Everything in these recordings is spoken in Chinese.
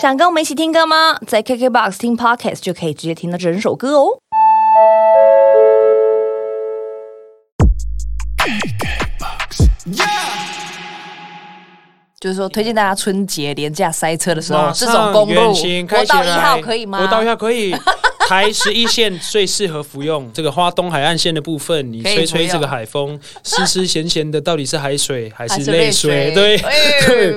想跟我们一起听歌吗？在 KKBOX 听 Podcast 就可以直接听到整首歌哦。就是说，推荐大家春节连假塞车的时候，这种公路，国道一号，可以吗？国道一号可以。台十一线最适合服用这个花东海岸线的部分，你吹吹这个海风，湿湿咸咸的，到底是海水还是泪泪水？水对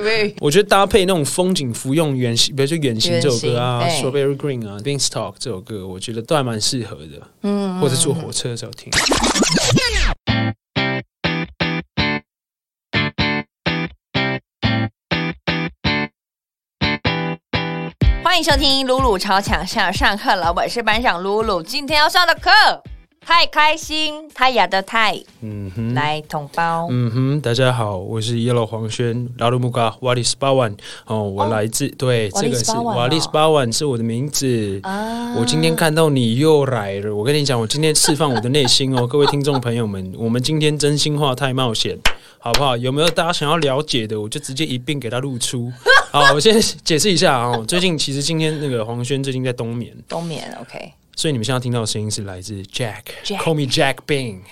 对，我觉得搭配那种风景服用远行，比如说远行这首歌啊，Strawberry Green 啊，Beanstalk 这首歌，我觉得都还蛮适合的。嗯，或者坐火车的时候听。欢迎收听露露超强上上课了，我是班长露露。今天要上的课太开心，太雅的太，嗯哼。来同胞。嗯哼，大家好，我是 Yellow 黄轩，拉鲁木嘎瓦里斯巴万哦，我来自、对，瓦这个是瓦里斯巴万是我的名字。啊我今天看到你又来了，我跟你讲，我今天释放我的内心哦，各位听众朋友们，我们今天真心话太冒险，好不好？有没有大家想要了解的，我就直接一并给他露出。好，我先解释一下啊、哦，最近其实今天那个黄轩最近在冬眠，冬眠，OK。所以你们现在听到的声音是来自 Jack Jack，Call me Jack Bing。哦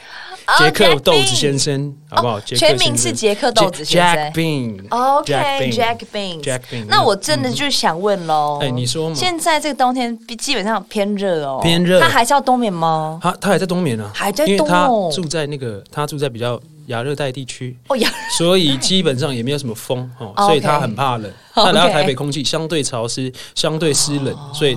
杰克豆子先生，好不好？全名是杰克豆子先生 Jack Bing。OK，Jack Bing Bing，Jack Bing 那我真的就想问喽，哎你说嘛现在这个冬天基本上偏热哦，偏热他还是要冬眠吗？他他还在冬眠呢、啊，还在因为他冬哦住在那个他住在比较亚热带地区，哦呀，所以基本上也没有什么风哦，哦所以他很怕冷。他来到台北，空气相对潮湿，相对湿冷，所以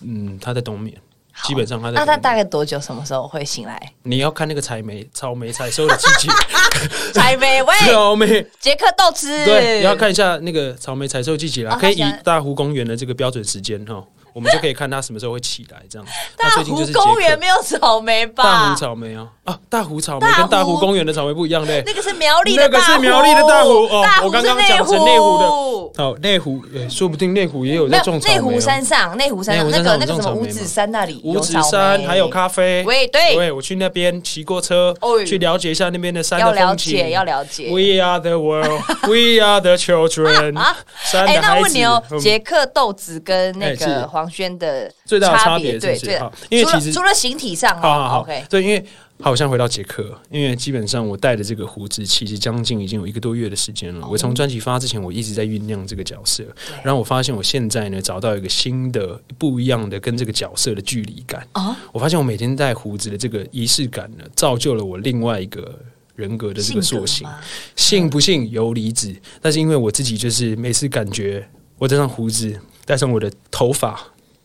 嗯，他在冬眠。基本上他在那他。大概多久？什么时候会醒来？你要看那个采梅、草莓采收的季节，采梅喂，草莓杰克豆汁，对，要看一下那个草莓采收季节啦，可以以大湖公园的这个标准时间哈，我们就可以看它什么时候会起来这样。大那最近湖公园没有草莓吧？大湖草莓啊啊，大湖草莓跟大湖公园的草莓不一样嘞。那个是苗栗的那个大湖，是苗栗的大湖哦我刚刚是讲成内湖的湖好，内湖，呃说不定内湖也有在种草莓、哦。内湖山上，内湖山上那个那个什么五指山那里五指山还有咖啡。喂对对，我去那边骑过车哦，去了解一下那边的山的风景。解要了解。We are the world, we are the children。山哎，那的孩子。问你哦，嗯杰克豆子跟那个黄轩的最大的差别，对对因为其实除了形体上哦好好好，OK，对，因为好像回到杰克，因为基本上我带的这个胡子，其实将近已经有一个多月的时间了。我从专辑发之前，我一直在酝酿这个角色，然后我发现我现在呢找到一个新的、不一样的跟这个角色的距离感。啊我发现我每天戴胡子的这个仪式感呢，造就了我另外一个。人格的这个塑形信不信由离子。但是因为我自己就是每次感觉我这张胡子，戴上我的头发，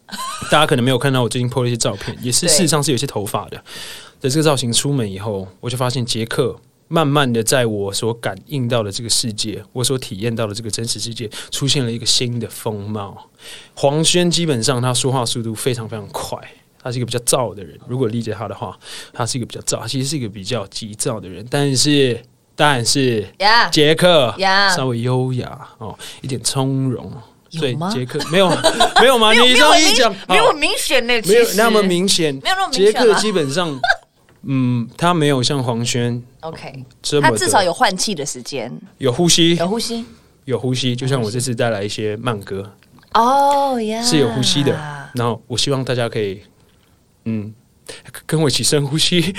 大家可能没有看到我最近 PO 了一些照片，也是事实上是有些头发的。的这个造型出门以后，我就发现杰克慢慢的在我所感应到的这个世界，我所体验到的这个真实世界，出现了一个新的风貌。黄轩基本上他说话速度非常非常快。他是一个比较燥的人，如果理解他的话，他是一个比较躁，他其实是一个比较急躁的人。但是，但是呀，杰克呀稍微优雅哦，一点从容，所以有吗杰克没有 没有吗？你这样一讲，好没有明显呢，没有那么明显，没有那么明杰克基本上，嗯，他没有像黄轩，OK，他至少有换气的时间，有呼吸有，呼吸。有呼吸。就像我这次带来一些慢歌，哦呀，是有呼吸的。然后我希望大家可以，嗯，跟我一起深呼吸。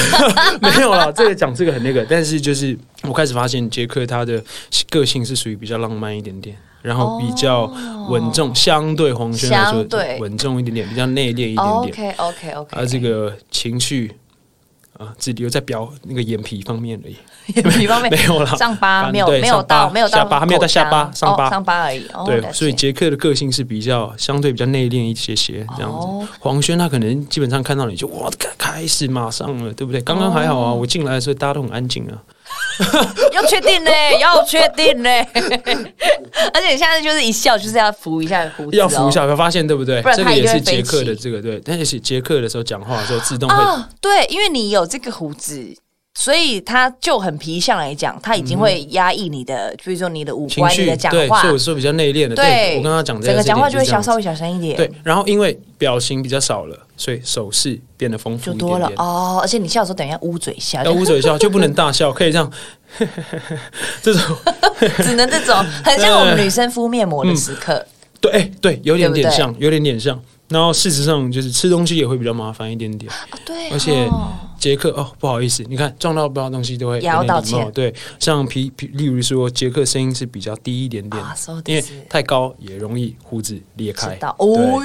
没有啦，这个讲这个很那个，但是就是我开始发现杰克他的个性是属于比较浪漫一点点。然后比较稳重，相对黄轩来说对稳重一点点，比较内敛一点点。OK OK OK，啊，这个情绪啊，只留在表那个眼皮方面而已，眼皮方面 没有了上巴没有没有到没有到下巴还没有到下巴上巴哦上巴而已。哦对，所以杰克的个性是比较相对比较内敛一些些这样子。哦黄轩他可能基本上看到你就哇开开始马上了，对不对？刚刚还好哦啊，我进来的时候大家都很安静啊。要确定呢，要确定呢。而且你现在就是一笑就是要扶一下胡子、哦，要扶一下，有发现对不对不？然这个也是杰克的这个对，但是杰克的时候讲话的时候自动会哦，对，因为你有这个胡子。所以他就很皮相来讲，他已经会压抑你的，比如说你的五官、你的讲，话所以，我说比较内敛的。对我刚刚讲的整个讲话就会小稍微小声一点，对，然后因为表情比较少了，所以手势变得丰富就多了。哦。而且你笑的时候，等一下捂嘴笑，要捂嘴笑 就不能大笑，可以这样，这种 只能这种，很像我们女生敷面膜的时刻。对，哎、对，有点点像，有点点像。然后事实上就是吃东西也会比较麻烦一点点。啊对而且哦杰克哦，不好意思，你看撞到不到东西都会也要道歉对，像皮皮，例如说杰克声音是比较低一点点，啊因为太高也容易胡子裂开。哦。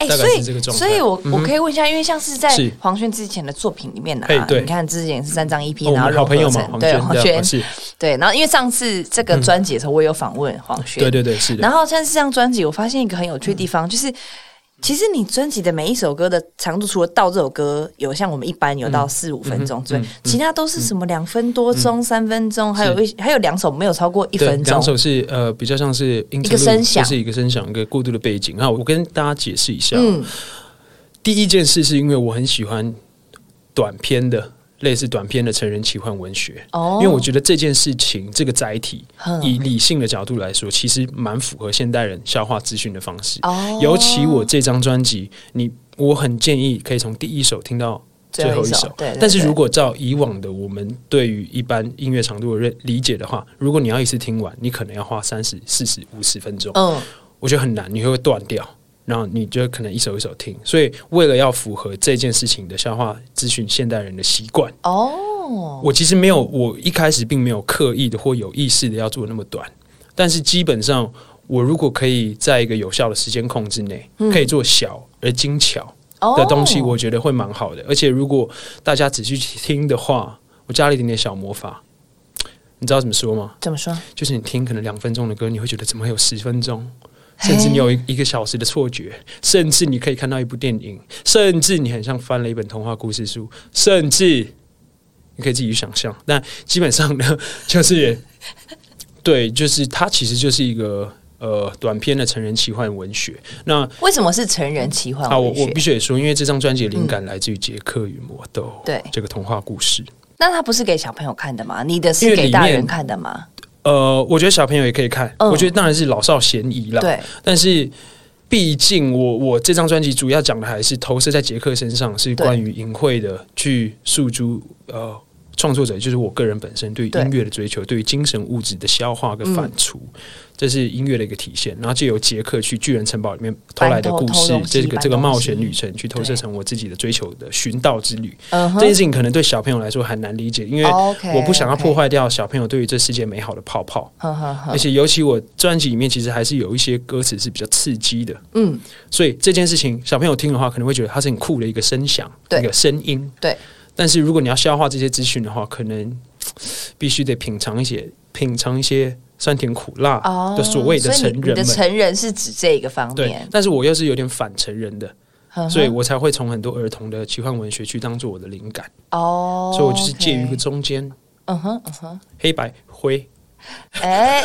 哎、所以所以我、嗯我可以问一下，因为像是在黄轩之前的作品里面呢、啊，你看之前是三张 EP，、哦然后们好朋友嘛，黄轩对，然后因为上次这个专辑的时候，我有访问黄轩，对对对是的。然。后像是这张专辑，我发现一个很有趣的地方，就是其实你专辑的每一首歌的长度，除了《到》这首歌有像我们一般有到四五分钟之外，其他都是什么两分多钟、三分钟，还有一还有两首没有超过一，分钟两。首是呃比较像是一个声响就是一个声响，一个过渡的背景。那我跟大家解释一下哦，嗯，第一件事是因为我很喜欢短篇的。类似短篇的成人奇幻文学，哦。因为我觉得这件事情这个载体，嗯以理性的角度来说，其实蛮符合现代人消化资讯的方式。哦。尤其我这张专辑，你我很建议可以从第一首听到最后一首。对对对但是如果照以往的我们对于一般音乐长度的认理解的话，如果你要一次听完，你可能要花三十四十五十分钟，嗯，我觉得很难，你会断掉。然后你就可能一首一首听，所以为了要符合这件事情的消化资讯现代人的习惯，哦，我其实没有，我一开始并没有刻意的或有意识的要做那么短，但是基本上，我如果可以在一个有效的时间控制内，可以做小而精巧的东西，哦我觉得会蛮好的。而且如果大家仔细听的话，我加了一点点小魔法，你知道怎么说吗？怎么说？就是你听可能两分钟的歌，你会觉得怎么会有十分钟？甚至你有一一个小时的错觉，甚至你可以看到一部电影，甚至你很像翻了一本童话故事书，甚至你可以自己去想象。但基本上呢，就是对，就是它其实就是一个呃短篇的成人奇幻文学。那为什么是成人奇幻啊，我？我必须得说，因为这张专辑的灵感来自于《杰克与魔豆》对这个童话故事。那它不是给小朋友看的吗？你的是给大人看的吗？呃，我觉得小朋友也可以看，嗯。我觉得当然是老少咸宜啦。对，但是毕竟我我这张专辑主要讲的还是投射在杰克身上，是对。关于淫秽的去诉诸呃创作者，就是我个人本身对音乐的追求，对于精神物质的消化跟反刍，这是音乐的一个体现。然后借由杰克去巨人城堡里面偷来的故事这个这个冒险旅程，去投射成我自己的追求的寻道之旅。嗯这件事情可能对小朋友来说很难理解，因为我不想要破坏掉小朋友对于这世界美好的泡泡。而且尤其我专辑里面其实还是有一些歌词是比较刺激的，嗯，所以这件事情小朋友听的话，可能会觉得它是很酷的一个声响，对。一个声音。对，但是如果你要消化这些资讯的话，可能 必须得品尝一些品尝一些酸甜苦辣哦的所谓的所以你你的成人们。成人是指这个方对面，，但是我又是有点反成人的，所以我才会从很多儿童的奇幻文学去当做我的灵感，哦，所以我就是介于一个中间，嗯哼嗯哼，黑白灰，哎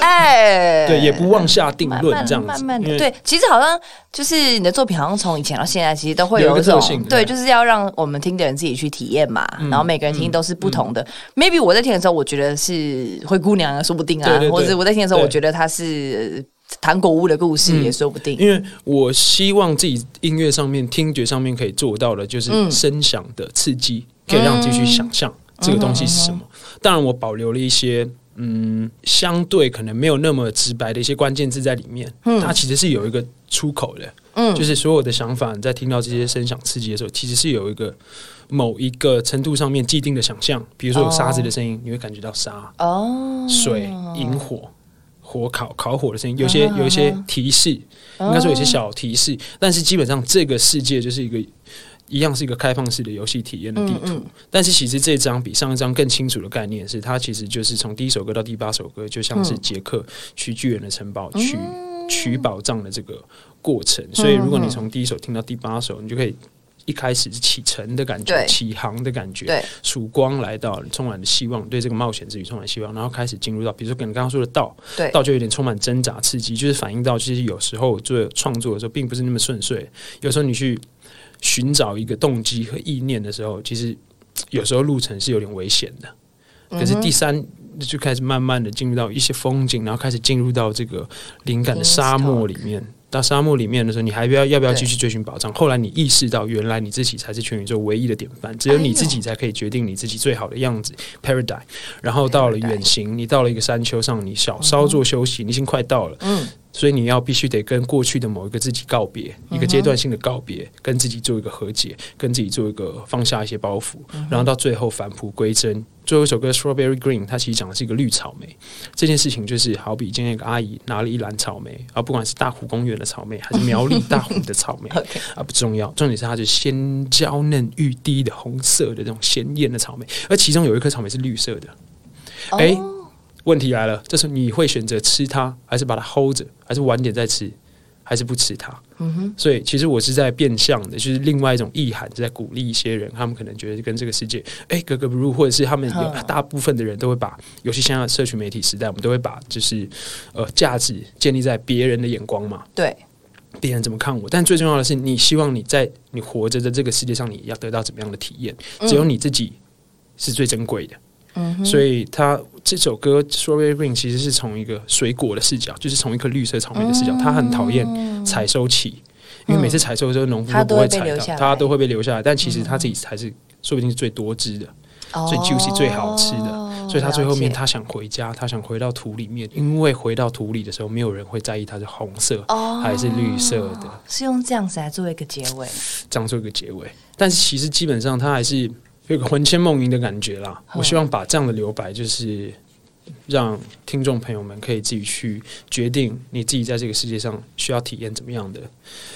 哎，对，也不妄下定论这样子，慢慢的，对，其实好像就是你的作品，好像从以前到现在，其实都会有一种对，就是要让我们听的人自己去体验嘛。嗯然后每个人听都是不同的。Maybe 我在听的时候，我觉得是灰姑娘啊，说不定啊，或者我在听的时候，我觉得她是呃糖果屋的故事，嗯也说不定。因为我希望自己音乐上面、听觉上面可以做到的，就是嗯声响的刺激，可以让自己去想象这个东西是什么。当然，我保留了一些。嗯，相对可能没有那么直白的一些关键字在里面，它其实是有一个出口的，嗯。就是所有的想法，你在听到这些声响刺激的时候，其实是有一个某一个程度上面既定的想象，比如说有沙子的声音，你会感觉到沙，哦，水、引火、火烤、烤火的声音，有些有一些提示，应该说有些小提示，但是基本上这个世界就是一个一样是一个开放式的游戏体验的地图。但是其实这张比上一张更清楚的概念是，它其实就是从第一首歌到第八首歌，就像是杰克去巨人的城堡取取宝藏的这个过程。所以如果你从第一首听到第八首，你就可以。一开始是启程的感觉，对起航的感觉，曙光来到，充满了希望，对这个冒险之旅充满希望，然后开始进入到，比如说跟你刚刚说的道，道就有点充满挣扎刺激，就是反映到其实有时候做创作的时候并不是那么顺遂，有时候你去寻找一个动机和意念的时候，其实有时候路程是有点危险的。可是第三就开始慢慢的进入到一些风景，然后开始进入到这个灵感的沙漠里面。到沙漠里面的时候，你还不要要不要继续追寻宝藏？后来你意识到，原来你自己才是全宇宙唯一的典范，只有你自己才可以决定你自己最好的样子。Paradise，然后到了远行，你到了一个山丘上，你小稍作休息，你已经快到了。嗯，所以你要必须得跟过去的某一个自己告别，一个阶段性的告别，跟自己做一个和解，跟自己做一个放下一些包袱，然后到最后返璞归真。最后一首歌《Strawberry Green》，它其实讲的是一个绿草莓。这件事情，就是好比今天一个阿姨拿了一篮草莓，啊不管是大湖公园的草莓，还是苗栗大湖的草莓 啊，不重要，重点是它是鲜娇嫩欲滴的红色的这种鲜艳的草莓，而其中有一颗草莓是绿色的。哎，问题来了，这时候你会选择吃它，还是把它 hold 着，还是晚点再吃？还是不吃它，嗯哼，所以其实我是在变相的，就是另外一种意涵，在鼓励一些人，他们可能觉得跟这个世界哎格格不入，或者是他们有大部分的人都会把，尤其现在社群媒体时代，我们都会把就是呃价值建立在别人的眼光嘛，对，别人怎么看我，但最重要的是，你希望你在你活着的这个世界上，你要得到怎么样的体验？只有你自己是最珍贵的。嗯，所以他这首歌《Strawberry Green》其实是从一个水果的视角，就是从一颗绿色草莓的视角。他很讨厌采收期，因为每次采收的时候，农夫都不会采到，他都会被留下来。但其实他自己才是说不定是最多汁的、最 juicy、最好吃的。所以他最后面他想回家，他想回到土里面，因为回到土里的时候，没有人会在意它是红色还是绿色的。是用这样子来做一个结尾，这样做一个结尾。但是其实基本上他还是。有个魂牵梦萦的感觉啦，我希望把这样的留白，就是让听众朋友们可以自己去决定，你自己在这个世界上需要体验怎么样的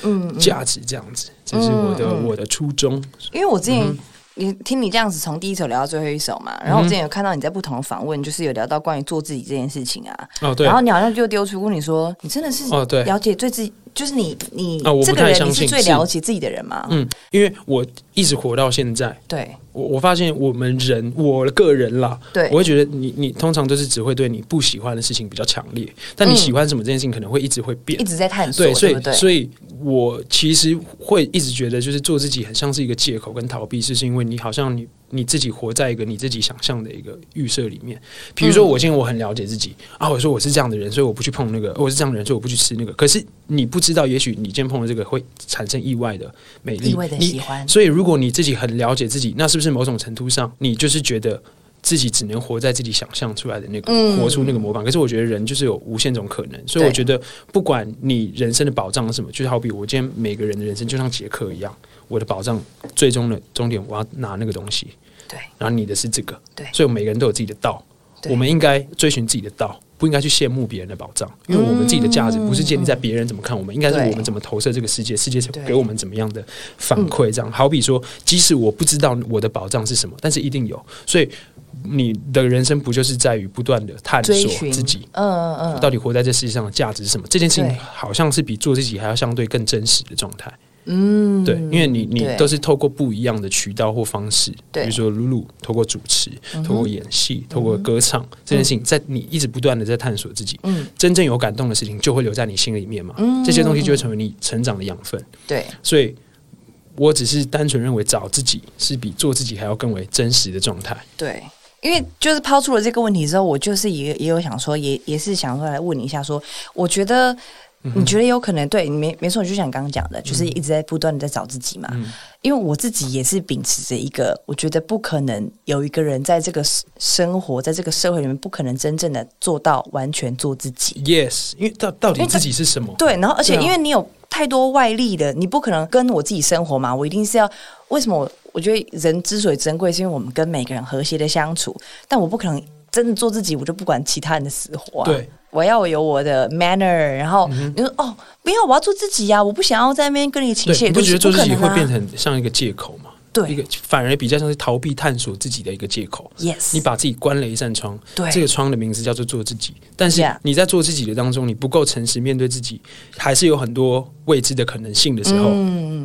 嗯价值，这样子，这是我的我的初衷。因为我之前你听你这样子从第一首聊到最后一首嘛，然后我之前有看到你在不同的访问，就是有聊到关于做自己这件事情啊，哦对，然后你好像就丢出过你说，你真的是哦对，了解最自己。就是你，你啊，我不太相信最了解自己的人吗？嗯，因为我一直活到现在，对我我发现我们人，我的个人啦，对，我会觉得你你通常都是只会对你不喜欢的事情比较强烈，但你喜欢什么这件事情可能会一直会变，一直在探索，对，所以所以我其实会一直觉得，就是做自己很像是一个借口跟逃避，是是因为你好像你。你自己活在一个你自己想象的一个预设里面，比如说我现在我很了解自己啊，我说我是这样的人，所以我不去碰那个；我是这样的人，所以我不去吃那个。可是你不知道，也许你今天碰了这个会产生意外的美丽，意外的喜欢。所以如果你自己很了解自己，那是不是某种程度上你就是觉得自己只能活在自己想象出来的那个，活出那个模板？可是我觉得人就是有无限种可能，所以我觉得不管你人生的保障是什么，就是好比我今天每个人的人生就像杰克一样，我的保障最终的终点，我要拿那个东西。对，然后你的是这个，对，所以每个人都有自己的道，我们应该追寻自己的道，不应该去羡慕别人的保障，因为我们自己的价值不是建立在别人怎么看我们，应该是我们怎么投射这个世界，世界给我们怎么样的反馈。这样，好比说，即使我不知道我的保障是什么，但是一定有。所以，你的人生不就是在于不断的探索自己？嗯嗯嗯，到底活在这世界上的价值是什么？这件事情好像是比做自己还要相对更真实的状态。嗯，对，因为你你都是透过不一样的渠道或方式，比如说露露透过主持、透过演戏、透过歌唱这件事情，在你一直不断的在探索自己，嗯，真正有感动的事情就会留在你心里面嘛，嗯，这些东西就会成为你成长的养分，对，所以我只是单纯认为找自己是比做自己还要更为真实的状态，对，因为就是抛出了这个问题之后，我就是也也有想说，也也是想说来问你一下，说我觉得。你觉得有可能？对，没没错，就像你刚刚讲的，就是一直在不断的在找自己嘛。因为我自己也是秉持着一个，我觉得不可能有一个人在这个生活在这个社会里面，不可能真正的做到完全做自己。Yes，因为到到底自己是什么？对，然后而且因为你有太多外力的，你不可能跟我自己生活嘛。我一定是要为什么？我我觉得人之所以珍贵，是因为我们跟每个人和谐的相处。但我不可能真的做自己，我就不管其他人的死活。对。我要有我的 manner，然后你说哦，不要，我要做自己呀！我不想要在那边跟你倾泻，你不觉得做自己会变成像一个借口吗？对，一个反而比较像是逃避探索自己的一个借口。Yes，你把自己关了一扇窗，对，这个窗的名字叫做做自己。但是你在做自己的当中，你不够诚实面对自己，还是有很多未知的可能性的时候，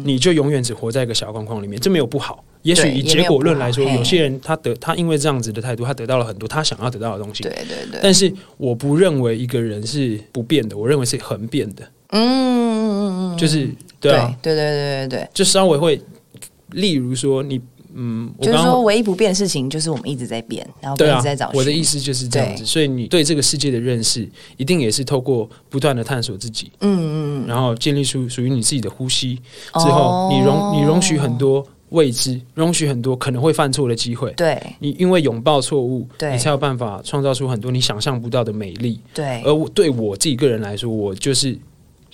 你就永远只活在一个小框框里面。这没有不好。也许以结果论来说，有些人他得他因为这样子的态度，他得到了很多他想要得到的东西。对对对。但是我不认为一个人是不变的，我认为是恒变的。嗯嗯嗯嗯，就是对啊，对对对对对，就稍微会，例如说你嗯，就是说唯一不变的事情就是我们一直在变，然后一直在找。我的意思就是这样子，所以你对这个世界的认识，一定也是透过不断的探索自己。嗯嗯嗯，然后建立出属于你自己的呼吸之后，你容你容许很多。未知，容许很多可能会犯错的机会。对你因为拥抱错误，你才有办法创造出很多你想象不到的美丽。对而我对我自己个人来说，我就是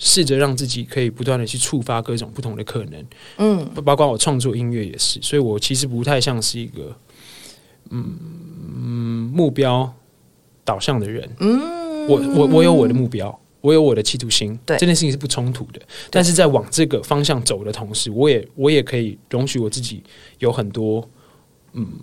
试着让自己可以不断的去触发各种不同的可能，嗯。包包括我创作音乐也是，所以我其实不太像是一个嗯嗯目标导向的人。嗯，我我我有我的目标，我有我的企图心，对。这件事情是不冲突的。但是在往这个方向走的同时，我也我也可以容许我自己有很多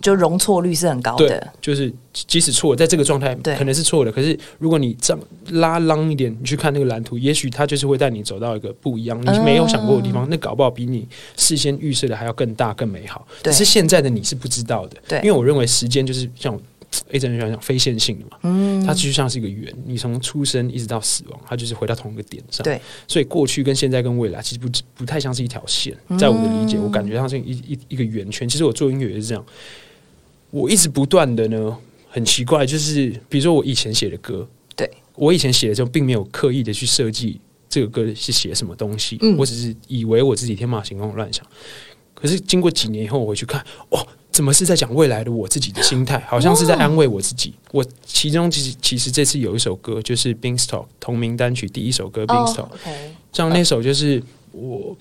就容错率是很高对的，，就是即使错，在这个状态对。可能是错的，可是如果你这样拉浪一点，你去看那个蓝图，也许它就是会带你走到一个不一样你没有想过的地方。那搞不好比你事先预设的还要更大、更美好。对。只是现在的你是不知道的，对。因为我认为时间就是像我 A 真想讲非线性的嘛，嗯，它就像是一个圆，你从出生一直到死亡，它就是回到同一个点上。对，所以过去跟现在跟未来其实不不太像是一条线，在我的理解，我感觉像是一一一个圆圈。其实我做音乐也是这样，我一直不断的呢，很奇怪，就是比如说我以前写的歌，对我以前写的时候，并没有刻意的去设计这个歌是写什么东西，嗯我只是以为我自己天马行空乱想。可是经过几年以后，我回去看，哦，怎么是在讲未来的我自己的心态？好像是在安慰我自己。我其中其实其实这次有一首歌，就是 Beanstalk 同名单曲第一首歌 Beanstalk，、哦，OK，像那首就是我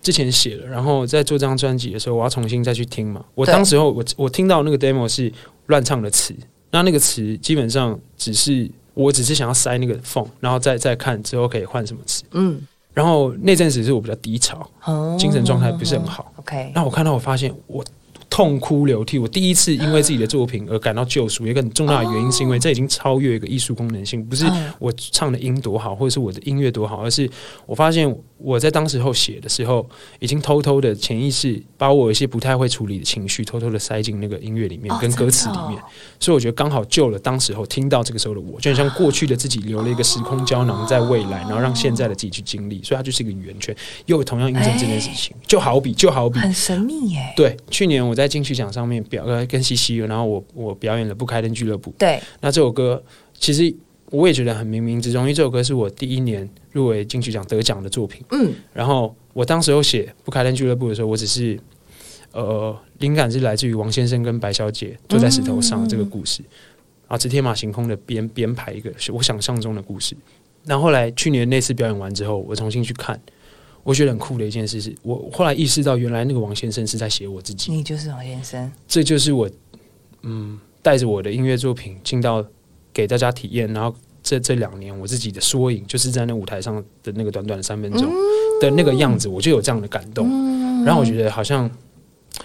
之前写的，然后在做这张专辑的时候，我要重新再去听嘛。我当时候我我听到那个 demo 是乱唱的词，那那个词基本上只是我只是想要塞那个缝，然后再再看之后可以换什么词。嗯，然后那阵子是我比较低潮，哦精神状态不是很好。，OK，那我看到我发现我。痛哭流涕，我第一次因为自己的作品而感到救赎。一个很重要的原因是因为这已经超越一个艺术功能性，不是嗯我唱的音多好，或者是我的音乐多好，而是我发现我在当时候写的时候，已经偷偷的潜意识把我一些不太会处理的情绪，偷偷的塞进那个音乐里面，哦跟歌词里面。所以我觉得刚好救了当时候听到这个时候的我，就很像过去的自己留了一个时空胶囊在未来，然后让现在的自己去经历，所以它就是一个圆圈，又同样印证这件事情。就好比，就好比很神秘耶，对，去年我在金曲奖上面表呃跟西西，然后我我表演了《不开灯俱乐部》，对，那这首歌其实我也觉得很冥冥之中，因为这首歌是我第一年入围金曲奖得奖的作品。嗯，然后我当时候写《不开灯俱乐部》的时候，我只是呃灵感是来自于王先生跟白小姐坐在石头上这个故事，然后是天马行空的编编排一个是我想象中的故事。然后后来去年那次表演完之后，我重新去看。我觉得很酷的一件事是，我后来意识到，原来那个王先生是在写我自己。你就是王先生，这就是我嗯带着我的音乐作品进到给大家体验，然后这这两年我自己的缩影，就是在那舞台上的那个短短的三分钟的那个样子，我就有这样的感动。然后我觉得好像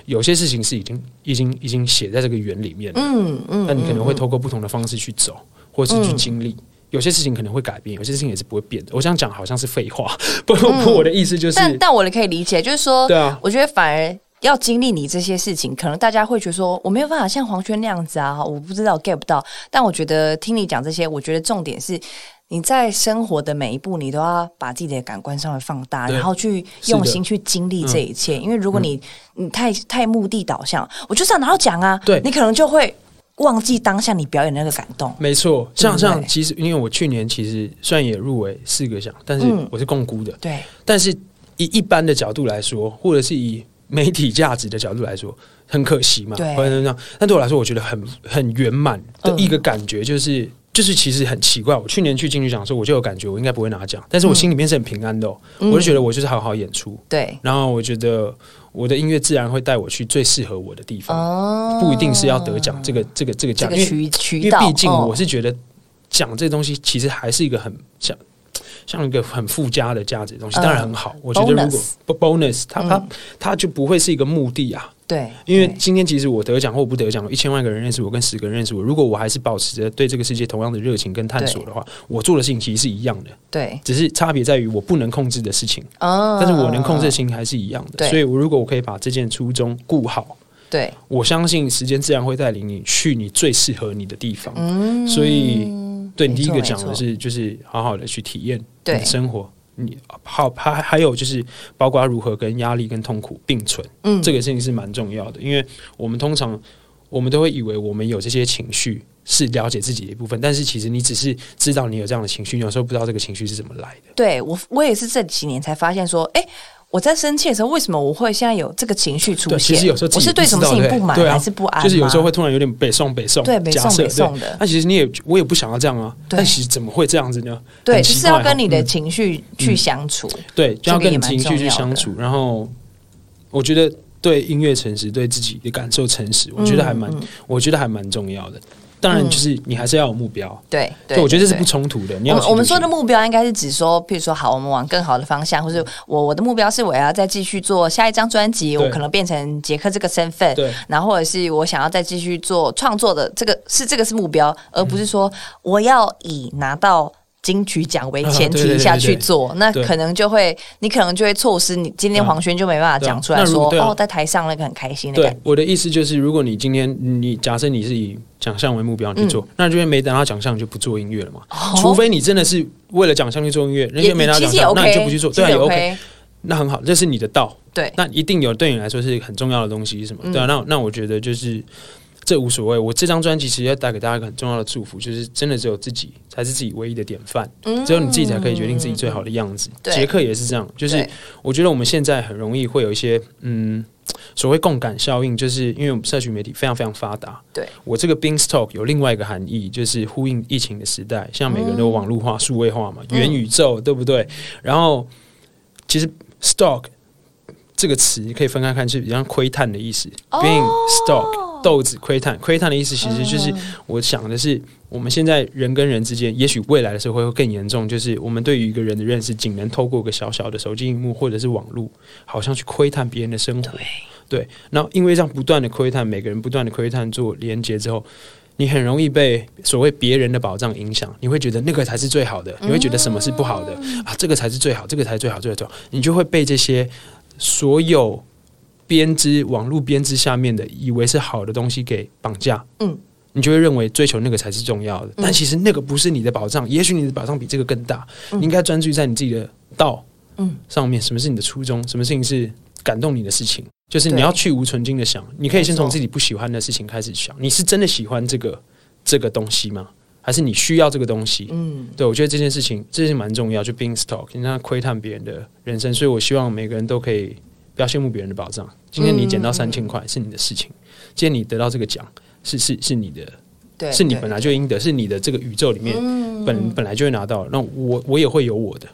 有些事情是已经已经已经写在这个圆里面了，嗯嗯，那你可能会嗯透过不同的方式去走，或是去经历。有些事情可能会改变，有些事情也是不会变的。我这样讲好像是废话，不，不我的意思就是，但但我也可以理解，就是说，对啊，我觉得反而要经历你这些事情，可能大家会觉得说我没有办法像黄轩那样子啊，我不知道 get 不到。但我觉得听你讲这些，我觉得重点是。你在生活的每一步，你都要把自己的感官稍微放大，然后去用心去经历这一切。因为如果你你太太目的导向，我就是要拿到奖啊，对你可能就会忘记当下你表演的那个感动。没错，像像其实因为我去年其实虽然也入围四个奖，但是嗯。我是共估的，对，但是以一般的角度来说，或者是以媒体价值的角度来说，很可惜嘛，对。但对我来说，我觉得很很圆满的一个感觉，就是、就是其实很奇怪。我去年去金曲奖的时候，我就有感觉我应该不会拿奖，但是我心里面是很平安的、我就觉得我就是好好演出，对，然后我觉得我的音乐自然会带我去最适合我的地方，哦不一定是要得奖这个这个这个奖，这个因为毕竟哦我是觉得奖这东西其实还是一个很像像一个很附加的价值的东西，嗯当然很好。我觉得如果 bonus 它它嗯它就不会是一个目的啊。对，因为今天其实我得奖或不得奖，一千万个人认识我，跟十个人认识我，如果我还是保持着对这个世界同样的热情跟探索的话，我做的事情其实是一样的，对，只是差别在于我不能控制的事情，哦但是我能控制的事情还是一样的。对。所以，我如果我可以把这件初衷顾好，对，我相信时间自然会带领你去你最适合你的地方。嗯。所以对你第一个讲的是，就是好好的去体验你对的生活。你好，还还有就是，包括如何跟压力跟痛苦并存，嗯这个事情是蛮重要的。因为我们通常我们都会以为我们有这些情绪是了解自己的一部分，但是其实你只是知道你有这样的情绪，有时候不知道这个情绪是怎么来的。对我，我也是这几年才发现说，哎、我在生气的时候，为什么我会现在有这个情绪出，现？其实有时候自我是对什么事情不满还是不安吗？就是有时候会突然有点北宋北宋，对北宋北宋的那其实你也我也不想要这样啊，但其实怎么会这样子呢？对，就是要跟你的嗯情绪去相处。对，就要跟你情绪去相处。然后我觉得对音乐诚实，对自己的感受诚实，我觉得还蛮，嗯我觉得还蛮重要的。当然，就是你还是要有目标，对，对，我觉得这是不冲突的。你要我们我们说的目目标应该是指说，譬如说，好，我们往更好的方向，或是我我的目标是我要再继续做下一张专辑，我可能变成杰克这个身份，对然后或者是我想要再继续做创作的这个是这个是目标，而不是说我要以拿到。金曲奖为前提下去对做，那可能就会，你可能就会错失你今天黄轩就没办法讲出来说，哦，在台上那个很开心的感觉。对我的意思就是，如果你今天你假设你是以奖项为目标去嗯。做，那就没拿到奖项你就不做音乐了嘛。除非你真的是为了奖项去做音乐，人家没拿到奖项，那就不去做，对啊，也 OK 那很好，这是你的道。对，那一定有对你来说是很重要的东西，是什么？嗯。对啊，那那我觉得就是这无所谓。我这张专辑其实要带给大家一个很重要的祝福，就是真的只有自己才是自己唯一的典范，只有你自己才可以决定自己最好的样子。杰克也是这样，就是我觉得我们现在很容易会有一些嗯。所谓共感效应，就是因为我们社群媒体非常非常发达。对我这个 Beanstalk 有另外一个含义，就是呼应疫情的时代，像每个人都有网络化、数位化嘛，元宇宙，对不对？然后其实 stock 这个词可以分开看，是比较窥探的意思。Being stock 豆子窥探，窥探的意思其实就是我想的是，我们现在人跟人之间，也许未来的社会会更严重，就是我们对于一个人的认识，仅能透过一个小小的手机荧幕或者是网络，好像去窥探别人的生活。对，然后因为这样不断的窥探，每个人不断的窥探做连接之后。你很容易被所谓别人的保障影响，你会觉得那个才是最好的，你会觉得什么是不好的、啊？这个才是最好，这个才最好，最好最好，你就会被这些所有编织网络编织下面的以为是好的东西给绑架。嗯，你就会认为追求那个才是重要的，但其实那个不是你的保障，也许你的保障比这个更大。你应该专注在你自己的道，嗯，上面，什么是你的初衷，什么事情是感动你的事情，就是你要去无存精的想，你可以先从自己不喜欢的事情开始想，你是真的喜欢这个这个东西吗？还是你需要这个东西？嗯，对，我觉得这件事情，这是蛮重要，就 being stock，你让他窥探别人的人生，所以我希望每个人都可以不要羡慕别人的保障。今天你捡到三千块是你的事情，今天你得到这个奖是是是你的，对，是你本来就应得，是你的这个宇宙里面本本来就会拿到。那我我也会有我的，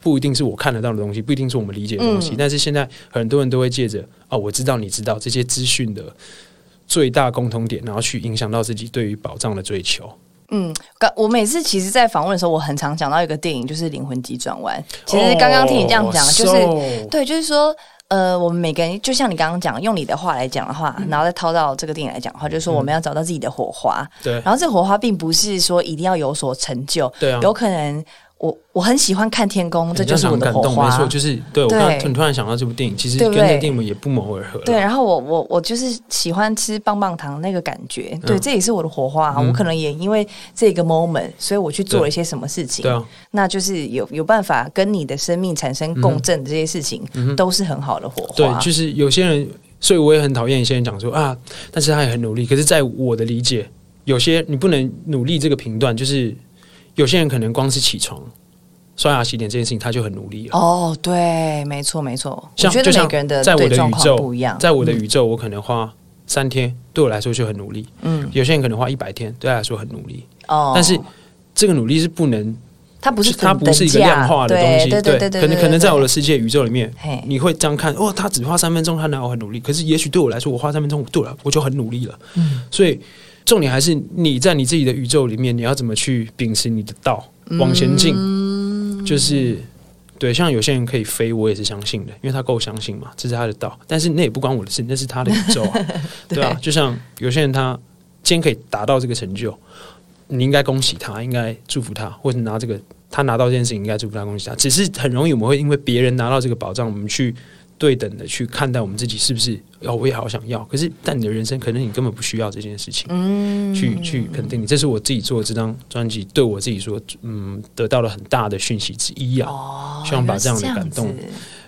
不一定是我看得到的东西，不一定是我们理解的东西，嗯但是现在很多人都会借着哦，我知道你知道这些资讯的最大共同点，然后去影响到自己对于保障的追求。嗯，刚我每次其实，在访问的时候，我很常讲到一个电影，就是《灵魂急转弯》。其实刚刚听你这样讲，哦就是、so 对，就是说，呃，我们每个人就像你刚刚讲，用你的话来讲的话，嗯。然后再套到这个电影来讲的话，就是说我们要找到自己的火花。对。然后这个火花并不是说一定要有所成就，对啊。有可能我我很喜欢看天宫，这就是我的火花。没错，就是对我对刚突突然想到这部电影，其实跟对不对那个电影也不谋而合。对，然后我我我就是喜欢吃棒棒糖那个感觉，对，嗯这也是我的火花、啊。我可能也因为这个 moment，所以我去做了一些什么事情。对啊，那就是有有办法跟你的生命产生共振的这些事情，都是很好的火花。嗯对，就是有些人，所以我也很讨厌一些人讲说啊，但是他也很努力。可是，在我的理解，有些你不能努力这个频段，就是有些人可能光是起床、刷牙、洗脸这件事情，他就很努力了。哦，对，没错没错。像就像每个人的在我的宇宙不一样，在我的宇宙，我可能花三天，对我来说就很努力。嗯有些人可能花一百天，对他来说很努力。哦，但是这个努力是不能它不是它不是一个量化的东西，对对对对，可能可能在我的世界宇宙里面，你会这样看，哦，他只花三分钟，他哪有很努力？可是也许对我来说，我花三分钟，对我来我就很努力了。嗯所以重点还是你在你自己的宇宙里面，你要怎么去秉持你的道，往前进，嗯就是。对，像有些人可以飞，我也是相信的，因为他够相信嘛，这是他的道。但是那也不关我的事，那是他的宇宙啊，对啊。就像有些人他今天可以达到这个成就，你应该恭喜他，应该祝福他，或者拿这个他拿到这件事情，应该祝福他，恭喜他。只是很容易我们会因为别人拿到这个保障，我们去对等的去看待我们自己是不是哦，我也好想要。可是，但你的人生可能你根本不需要这件事情，嗯去去肯定你。这是我自己做这张专辑对我自己说，嗯，得到了很大的讯息之一啊，哦，希望把这样的感动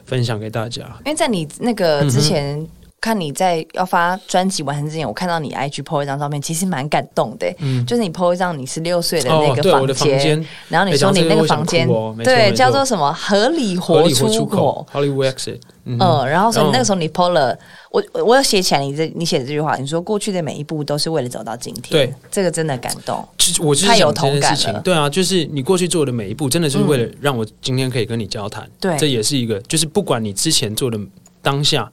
分享给大家。因为在你那个之前，看你在要发专辑完成之前，我看到你 IG po 一张照片，其实蛮感动的。嗯，就是你 po 一张你十六岁的那个房间，然后你说你那个房间对叫做什么合理活出口 Hollywood Exit。嗯，然后所以那个时候你 po 了，我我要写起来，你这你写的这句话，你说过去的每一步都是为了走到今天。对，这个真的感动。其实我太有同感了。对啊，就是你过去做的每一步，真的是为了让我今天可以跟你交谈。对，这也是一个，就是不管你之前做的当下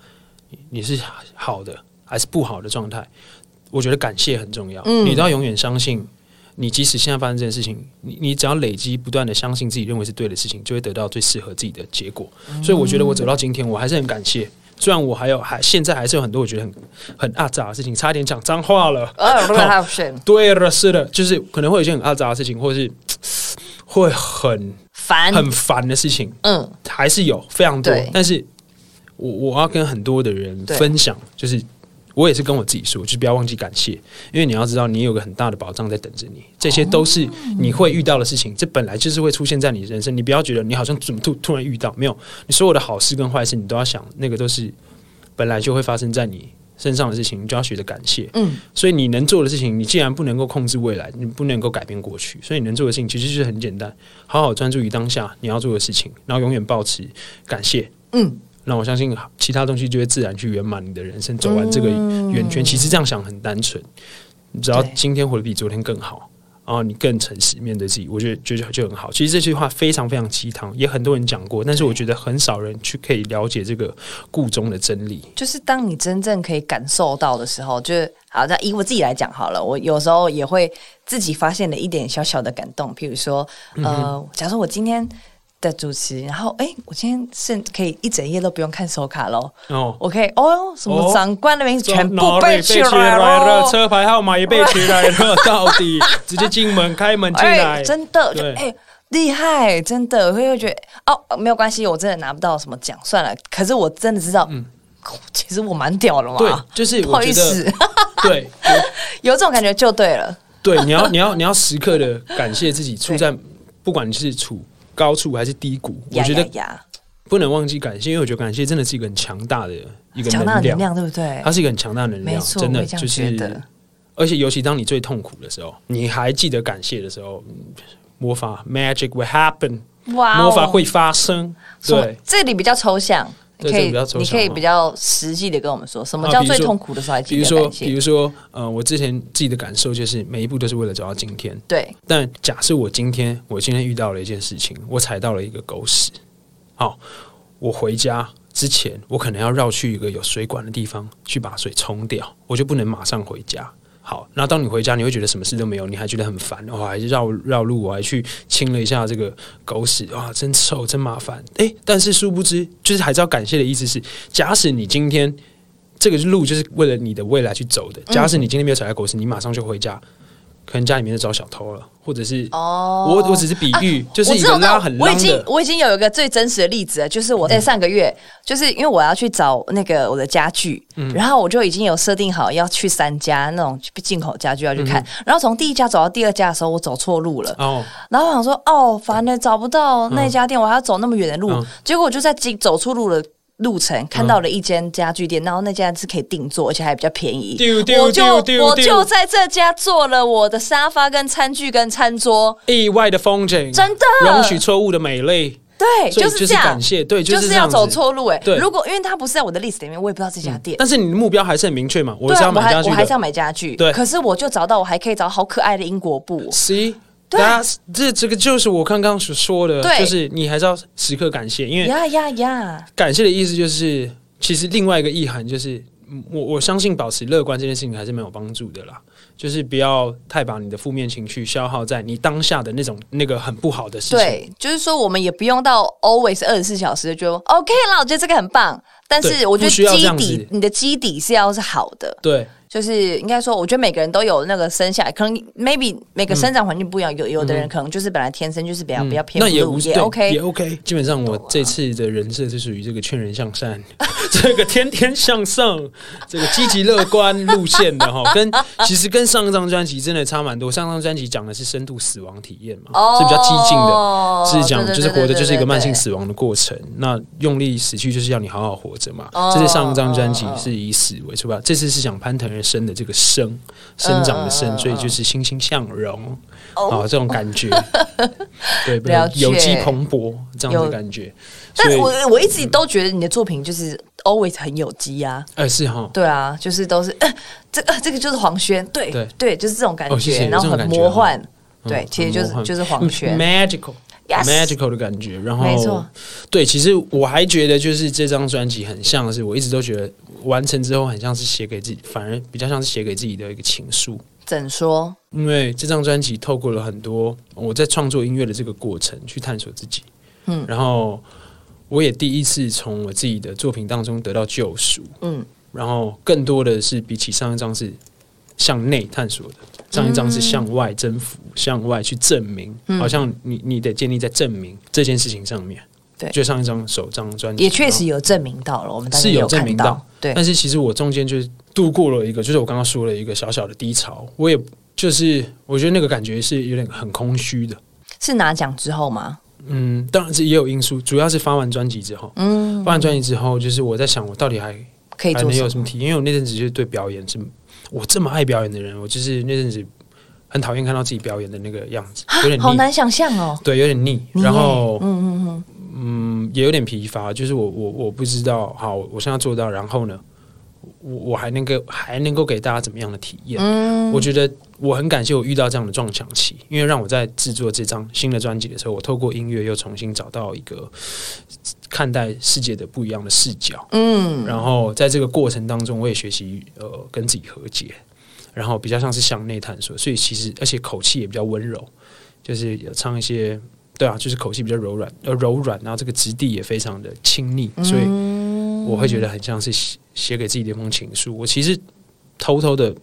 你是好的还是不好的状态，我觉得感谢很重要。嗯，你都要永远相信。你即使现在发生这件事情，你你只要累积不断的相信自己认为是对的事情，就会得到最适合自己的结果。所以我觉得我走到今天，我还是很感谢。虽然我还有还现在还是有很多我觉得很很阿杂的事情，差点讲脏话了。对了，是的，就是可能会有一些很阿杂的事情，或者是 会很烦很烦的事情。嗯，还是有非常多。但是我我要跟很多的人分享，就是。我也是跟我自己说，就是不要忘记感谢，因为你要知道，你有个很大的保障在等着你。这些都是你会遇到的事情，这本来就是会出现在你人生。你不要觉得你好像怎么突突然遇到，没有，你所有的好事跟坏事，你都要想，那个都是本来就会发生在你身上的事情，你就要学着感谢。嗯，所以你能做的事情，你既然不能够控制未来，你不能够改变过去，所以你能做的事情其实就是很简单，好好专注于当下你要做的事情，然后永远保持感谢。嗯。那我相信其他东西就会自然去圆满你的人生，走完这个圆圈。其实这样想很单纯，你只要今天活得比昨天更好，然后你更诚实面对自己，我觉得就就很好。其实这句话非常非常鸡汤，也很多人讲过，但是我觉得很少人去可以了解这个故中的真理。就是当你真正可以感受到的时候，就是好。那以我自己来讲好了，我有时候也会自己发现了一点小小的感动，譬如说，呃，假如我今天。的主持，然后哎，我今天是可以一整夜都不用看手卡喽。哦，我可以哦，什么长官的名字全部背起来了，车牌号码也背起来了，到底直接进门开门进来，真的，哎，厉害，真的会会觉得哦，没有关系，我真的拿不到什么奖，算了。可是我真的知道，嗯，其实我蛮屌的嘛。对，就是不好意思，对，有这种感觉就对了。对，你要你要你要时刻的感谢自己，处在不管你是处。高处还是低谷？我觉得不能忘记感谢，因为我觉得感谢真的是一个很强大的一个能量，对不对？它是一个很强大的能量，真的就是。而且尤其当你最痛苦的时候，你还记得感谢的时候，魔法 magic will happen，哇，魔法会发生。对，这里比较抽象。你可以，你可以比较实际的跟我们说，什么叫最痛苦的时候？比如说，比如说，呃，我之前自己的感受就是每一步都是为了走到今天。对。但假设我今天，我今天遇到了一件事情，我踩到了一个狗屎。好，我回家之前，我可能要绕去一个有水管的地方去把水冲掉，我就不能马上回家。好，那当你回家，你会觉得什么事都没有，你还觉得很烦，我还是绕绕路，我还去清了一下这个狗屎，哇，真臭，真麻烦。哎，但是殊不知，就是还是要感谢的意思是，假使你今天这个路就是为了你的未来去走的，假使你今天没有踩到狗屎，你马上就回家。可能家里面就找小偷了，或者是哦，我我只是比喻，就是一个拉很我已经我已经有一个最真实的例子了，就是我在上个月，就是因为我要去找那个我的家具，然后我就已经有设定好要去三家那种进口家具要去看，然后从第一家走到第二家的时候，我走错路了。哦，然后我想说哦，烦了，找不到那家店，我还要走那么远的路，结果我就在走走出路了。路程看到了一间家具店，然后那家是可以定做，而且还比较便宜。我就我就在这家做了我的沙发、跟餐具、跟餐桌。意外的风景，真的容许错误的美丽。对，就是这样。感谢，对，就是要走错路。哎，如果因为它不是在我的 list 里面，我也不知道这家店。但是你的目标还是很明确嘛？我是要买家具，我还是要买家具。对，可是我就找到，我还可以找好可爱的英国布。C。对啊，这这个就是我刚刚所说的，就是你还是要时刻感谢，因为呀呀呀，感谢的意思就是，其实另外一个意涵就是，我我相信保持乐观这件事情还是蛮有帮助的啦，就是不要太把你的负面情绪消耗在你当下的那种那个很不好的事情。对，就是说我们也不用到 always 二十四小时就 OK 了，我觉得这个很棒，但是我觉得基底你的基底是要是好的。对。就是应该说，我觉得每个人都有那个生下来，可能 maybe 每个生长环境不一样，有有的人可能就是本来天生就是比较比较偏嗯那也无对 OK 也 OK。基本上我这次的人设是属于这个 劝人向善，这个天天向上，这个积极乐观路线的哈，跟其实跟上一张专辑真的差蛮多。上张专辑讲的是深度死亡体验嘛，哦是比较激进的。哦是讲就是活的就是一个慢性死亡的过程，那用力死去就是要你好好活着嘛。哦这是上一张专辑是以死为出发，这次是讲攀藤而生的这个生生长的生，所以就是欣欣向荣哦。啊这种感觉，对，有机蓬勃这样的感觉。但我我一直都觉得你的作品就是 always 很有机啊。哎是哈，对啊，就是都是、呃、这个这个就是黄轩，对对。就是这种感觉，然后很魔幻，嗯对，其实就是就是黄轩，magical。Magical 的感觉，然后没错。对，其实我还觉得就是这张专辑很像是，我一直都觉得完成之后很像是写给自己，反而比较像是写给自己的一个情书。怎说？因为这张专辑透过了很多我在创作音乐的这个过程去探索自己，嗯。然后我也第一次从我自己的作品当中得到救赎，嗯。然后更多的是比起上一张是向内探索的，上一张是向外征服、向外去证明，嗯好像你你得建立在证明这件事情上面。对就上一张首张专辑也确实有证明到了，我们是有证明到，对，但是其实我中间就是度过了一个，就是我刚刚说了一个小小的低潮，我也就是我觉得那个感觉是有点很空虚的。是拿奖之后吗？嗯，当然是也有因素，主要是发完专辑之后，嗯，发完专辑之后，就是我在想，我到底还可以做？有什么体验？因为我那阵子就是对表演是，我这么爱表演的人，我就是那阵子很讨厌看到自己表演的那个样子，有点腻，好难想象哦。对，有点腻，然后嗯嗯嗯，嗯，也有点疲乏，就是我我我不知道，好，我现在做到，然后呢，我我还能够还能够给大家怎么样的体验？嗯我觉得我很感谢我遇到这样的撞墙期，因为让我在制作这张新的专辑的时候，我透过音乐又重新找到一个看待世界的不一样的视角。嗯，然后在这个过程当中，我也学习呃跟自己和解，然后比较像是向内探索，所以其实而且口气也比较温柔，就是有唱一些对啊，就是口气比较柔软，呃柔软，然后这个质地也非常的亲昵，所以嗯我会觉得很像是写写给自己的一封情书。我其实偷偷的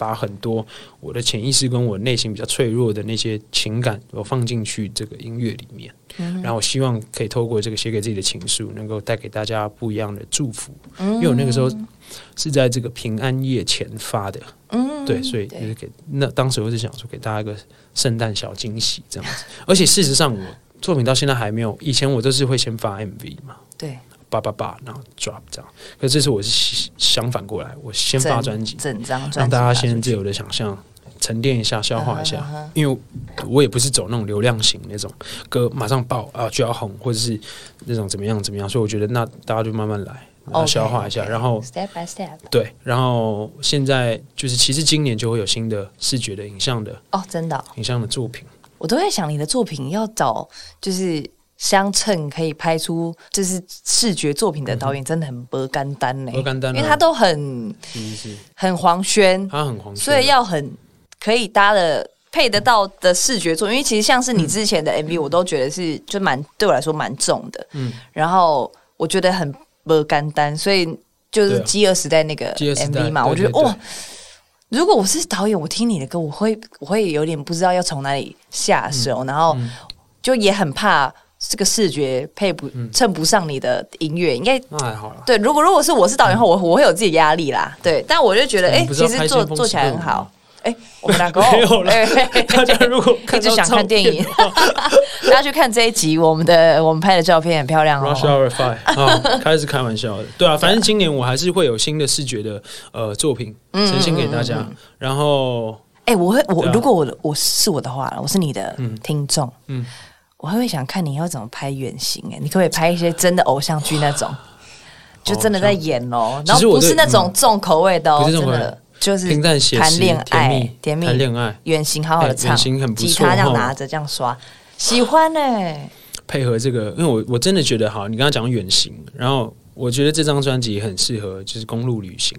把很多我的潜意识跟我内心比较脆弱的那些情感，我放进去这个音乐里面。然后我希望可以透过这个写给自己的情书，能够带给大家不一样的祝福。因为我那个时候是在这个平安夜前发的，嗯对，所以就是给那当时我是想说给大家一个圣诞小惊喜这样子。而且事实上，我作品到现在还没有，以前我都是会先发 MV 嘛，对叭叭叭，然后 drop 这样。可是这次我是相反过来，我先发专辑，整张专辑让大家先自由的想象。沉淀一下，消化一下因为我也不是走那种流量型那种歌，马上爆啊就要红，或者是那种怎么样怎么样，所以我觉得那大家就慢慢来，然后消化一下然后 step by step。对，然后现在就是其实今年就会有新的视觉的影像的哦，真的哦、影像的作品，我都在想你的作品要找就是相称可以拍出就是视觉作品的导演，真的很不干单呢，不简单啊。因为他都很？很黄轩，他很黄色，所以要很可以搭的。配得到的视觉作，因为其实像是你之前的 MV，我都觉得是就蛮对我来说蛮重的，嗯，然后我觉得很不干单，所以就是饥饿时代那个 MV 嘛，我觉得哇，如果我是导演，我听你的歌，我会我会有点不知道要从哪里下嗯。手，然后就也很怕这个视觉配不嗯衬不上你的音乐，应该那还好啦。对。如果如果是我是导演的话，我我会有自己的压力啦，对。但我就觉得，哎、其实做做起来很好。哎、我们两个 没有啦哎大家如果一直想看电影 大家去看这一集，我们的我们拍的照片很漂亮 Rush 哦。Hour Five 啊，开始开玩笑的，对啊，反正今年我还是会有新的视觉的呃作品嗯呈现给大家，然后哎、我会我、啊如果我的我是我的话，我是你的听众，嗯我还会想看你要怎么拍原型。哎，你可不可以拍一些真的偶像剧那种，就真的在演哦，然后不是那种重口味的真的就是平淡写实谈恋爱甜蜜，谈恋爱，原型好好的哎唱，吉他这样哦。拿着这样刷，喜欢哎、配合这个，因为我我真的觉得好，你刚刚讲远行，然后我觉得这张专辑很适合就是公路旅行，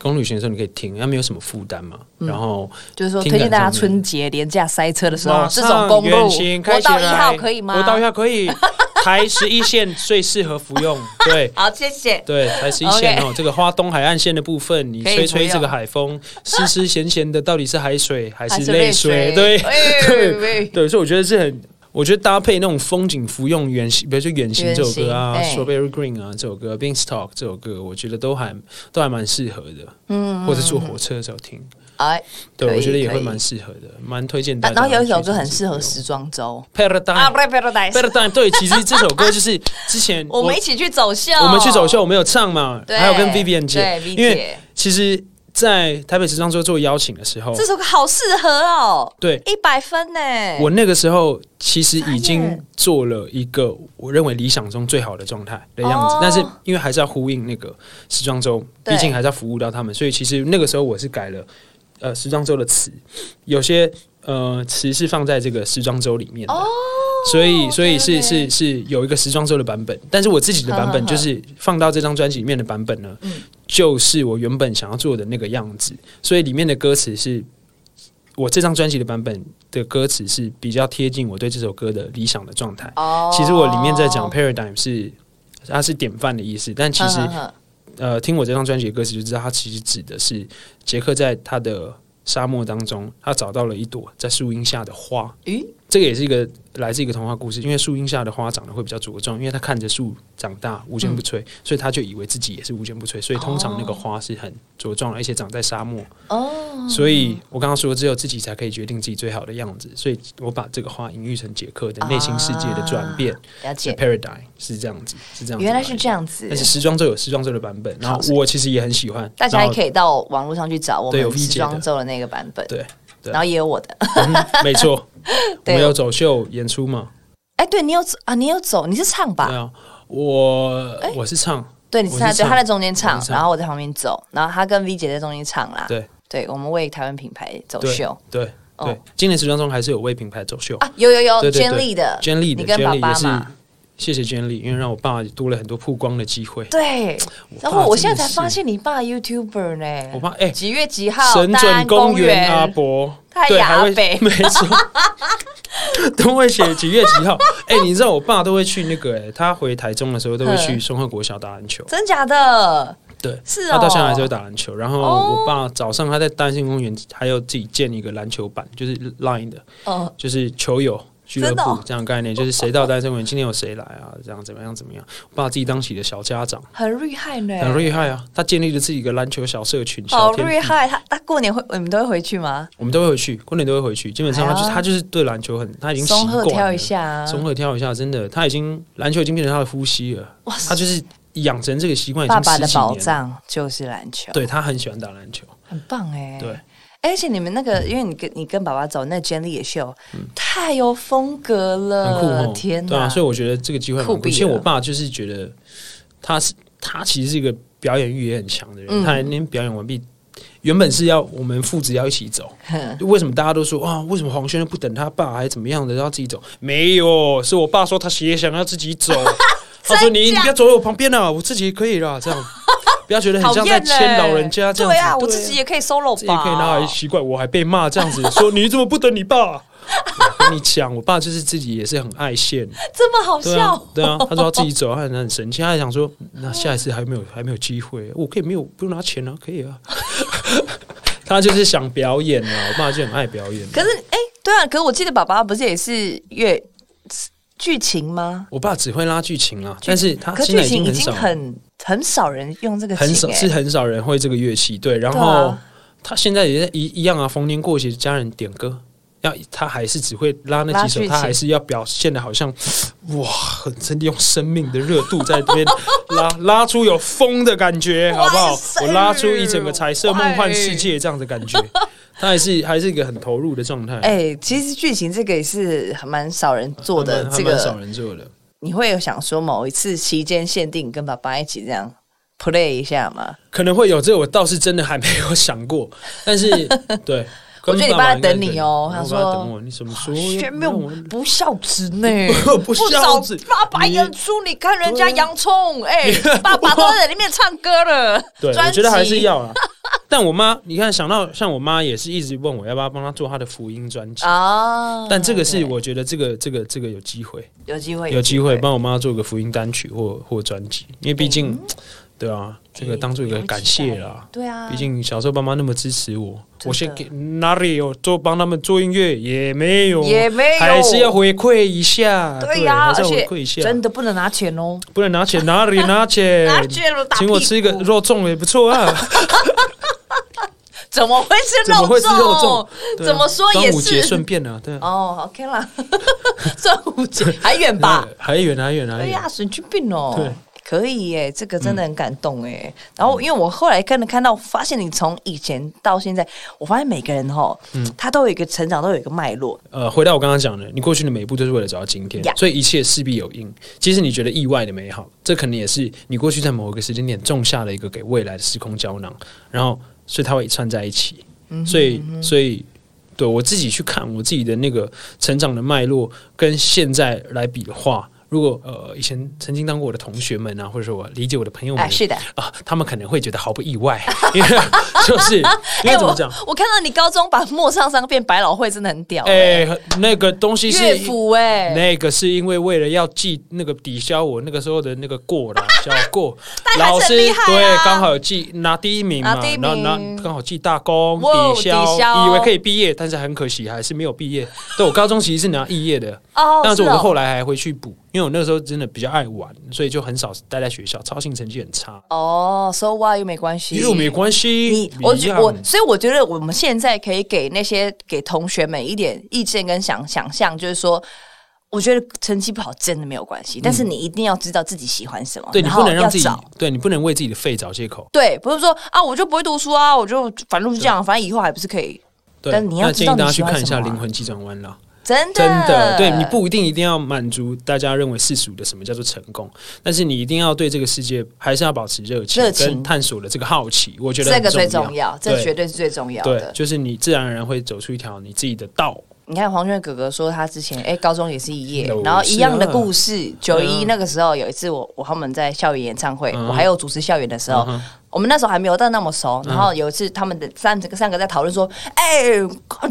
公路旅行的时候你可以听，它没有什么负担嘛，然后就是说推荐大家春节廉价塞车的时候，这种公路国道一号可以吗？国道一号可以，台十一线最适合服用。对 好，谢谢。对，台十一线哦，这个花东海岸线的部分，你吹吹这个海风，湿湿咸咸的，到底是海水还是泪水？对对对，所以我觉得是很。我觉得搭配那种风景服用远行，比如说《远行》这首歌啊，Strawberry Green》啊这首歌，《Beanstalk》这首歌，我觉得都还都还蛮适合的。嗯，或者坐火车的时候听，哎，对我觉得也会蛮适合的，蛮推荐大家。啊然后有一首歌很适合时装周啊，Paradigm。不是 Paradise，Paradigm 对，其实这首歌就是 之前我们一起去走秀，我们去走秀，我们有唱嘛，对，还有跟 Vivian 姐对，，因为其实，在台北时装周做邀请的时候这，首歌好适合哦，对。一百分呢。我那个时候其实已经做了一个我认为理想中最好的状态的样子哦，但是因为还是要呼应那个时装周，毕竟还是要服务到他们，所以其实那个时候我是改了呃时装周的词，有些呃词是放在这个时装周里面的。所以，所以是是是有一个时装周的版本，但是我自己的版本就是放到这张专辑里面的版本呢，就是我原本想要做的那个样子，所以里面的歌词是我这张专辑的版本的歌词是比较贴近我对这首歌的理想的状态。哦其实我里面在讲 paradigm 是它是典范的意思，但其实呃，听我这张专辑的歌词就知道，它其实指的是杰克在他的沙漠当中，他找到了一朵在树荫下的花。咦，这个也是一个来自一个童话故事，因为树荫下的花长得会比较茁壮，因为他看着树长大无坚不摧，所以他就以为自己也是无坚不摧，所以通常那个花是很茁壮的，而且长在沙漠。哦，所以我刚刚说，只有自己才可以决定自己最好的样子，所以我把这个花隐喻成杰克的内心世界的转变，是了解，paradigm 是这样子，是这样子。原来是这。样子但。是时装周有时装周的版本，然后我其实也很喜欢，大家可以到网络上去找我们时装周的那个版本，对然后也有我的。嗯没错，我有走秀演出嘛？哎，对你有走啊？你有走？你是唱对吧？啊，我我是唱，对，你是唱，对，我是唱。他在中间唱然后我在旁边走，然后他跟 V 姐在中间唱啦。对，对，我们为台湾品牌走对秀对。哦。对，今年时装中还是有为品牌走秀，啊，有有有坚力的，娟丽的你跟爸爸嘛，谢谢娟丽，因为让我爸多了很多曝光的机会。对。然爸后我现在才发现你爸 YouTuber 呢，我爸哎几月几号？神准公园园阿伯，太对，还会 没错，都会写几月几号。哎，你知道我爸都会去那个，哎，他回台中的时候都会去嗯松鹤国小打篮球。真假的？对，是他到现在还是哦会打篮球。然后哦我爸早上他在大安县公园还有自己建一个篮球板，就是 Line 的，嗯，就是球友俱乐部这样概念，就是谁到大安县公园，今天有谁来啊？这样怎么样怎么样？我爸自己当起的小家长，很厉害呢，很厉害啊！他建立了自己一个篮球小社群，好。厉害。他他过年会你们都会回去吗？我们都会回去，过年都会回去。基本上他就是哎他就是对篮球很，他已经习松鹤惯了跳一。下啊，松鹤跳一下，真的，他已经篮球已经变成他的呼吸了。哇他就是养成这个习惯已爸经爸的宝。藏就是篮球，对他很喜欢打篮球。很棒哎。对，而且你们那个，因为你跟你跟爸爸走那坚力的秀，太有风格了很酷了，哦，天对啊，哪！所以我觉得这个机会很酷。酷毙因为我爸就是觉得他是他其实是一个表演欲也很强的人，嗯他那天表演完毕。原本是要我们父子要一起走，为什么大家都说啊？为什么黄轩不等他爸还怎么样的，要自己走？没有，是我爸说他也想要自己走。他说你你不要走在我旁边啊，我自己可以啦，这样不要觉得很像在厌牵老人家这样子。对啊，我自己也可以 solo 自己也可以拿来。奇怪，我还被骂这样子，说你怎么不等你爸？我跟你讲，我爸就是自己也是很爱现，这么好笑，，对啊，他说他自己走，他很很神奇，他还想说，那下一次还没有还没有机会，我可以没有不用拿钱啊，可以啊。他就是想表演啊，我爸就很爱表演。可是哎，对啊，可是我记得爸爸不是也是越剧情吗？我爸只会拉剧情啊，但是他可现在剧情已经已经很少很很少人用这个很少是很少人会这个乐器，对。然后啊他现在也是一一样啊，逢年过节家人点歌。要他还是只会拉那几首，他还是要表现的好像哇，很真的用生命的热度在这边 拉拉出有风的感觉，好不好？我拉出一整个彩色梦幻世界这样的感觉，他还是还是一个很投入的状态。哎，其实剧情这个也是蛮少人做的，蛮少人做的。你会有想说某一次期间限定跟爸爸一起这样 play 一下吗？可能会有这个，我倒是真的还没有想过，但是 对。我觉得你爸爸在等你哦我他说爸等我，你什么时候玄妙让我不孝子呢，不孝子。爸爸演出，你看人家洋葱，哎，爸爸都在里面唱歌了。对，我觉得还是要啊。但我妈，你看想到像我妈也是一直问我要不要帮她做她的福音专辑，啊，但这个是我觉得这个这个这个有机会，有机会，有机会。帮我妈做个福音单曲或或专辑，因为毕竟对啊，这个当做一个感谢啦。对啊，毕竟小时候爸妈那么支持我，我先给哪里有做帮他们做音乐也没有，也没有，还是要回馈一下，对呀、还是要回而且馈一下，真的不能拿钱哦，不能拿钱，哪里拿钱？拿钱了请我吃一个肉粽也不错啊。怎么会是肉怎么肉粽？怎么说也端午节是顺便啊，对啊，哦，OK 啦，端午节还远吧？对还远还远还远对呀，，神经病哦。对。可以耶，这个真的很感动哎。然后，因为我后来看看到，发现你从以前到现在，我发现每个人哈，嗯他都有一个成长，都有一个脉络。呃，回到我刚刚讲的，你过去的每一步都是为了找到今天呀所以一切势必有因。即使你觉得意外的美好，这可能也是你过去在某一个时间点种下了一个给未来的时空胶囊，然后所以它会串在一起。嗯所以，所以对我自己去看我自己的那个成长的脉络，跟现在来比的话。如果呃以前曾经当过我的同学们啊，或者说我理解我的朋友们哎，是的，啊，他们可能会觉得毫不意外，因为就是因为怎么讲？我看到你高中把莫上上变百老汇，真的很屌哎、哎，那个东西是乐府哎，那个是因为为了要记那个抵消我那个时候的那个过啦，叫过，老师对刚好有记拿第一名嘛，拿第一名。然后拿刚好记大功抵消，抵消。以为可以毕业，但是很可惜还是没有毕业。对我高中其实是拿肄业的，哦，但是我哦。后来还会去补，因为我那个时候真的比较爱玩，所以就很少待在学校，操性成绩很差，哦，so what 又没关系，又没关系你，我觉我，所以我觉得我们现在可以给那些给同学们一点意见跟想想象，就是说，我觉得成绩不好真的没有关系，但是你一定要知道自己喜欢什么，对你不能让自己，对你不能为自己的肺找借口。对，不是说啊，我就不会读书啊，我就反正就是这样，反正以后还不是可以，对，但你要那建议大家去看一下《灵魂急转弯》啦。真的真的，对你不一定一定要满足大家认为世俗的什么叫做成功，但是你一定要对这个世界还是要保持热情，热情跟探索的这个好奇，我觉得这个最重要，这绝对是最重要对，的。就是你自然而然会走出一条你自己的道。你看黄轩哥哥说他之前哎、高中也是一夜有，然后一样的故事。九一那个时候有一次我我他们在校园演唱会，嗯我还有主持校园的时候，嗯我们那时候还没有到那么熟。然后有一次他们的三个三个在讨论说，哎、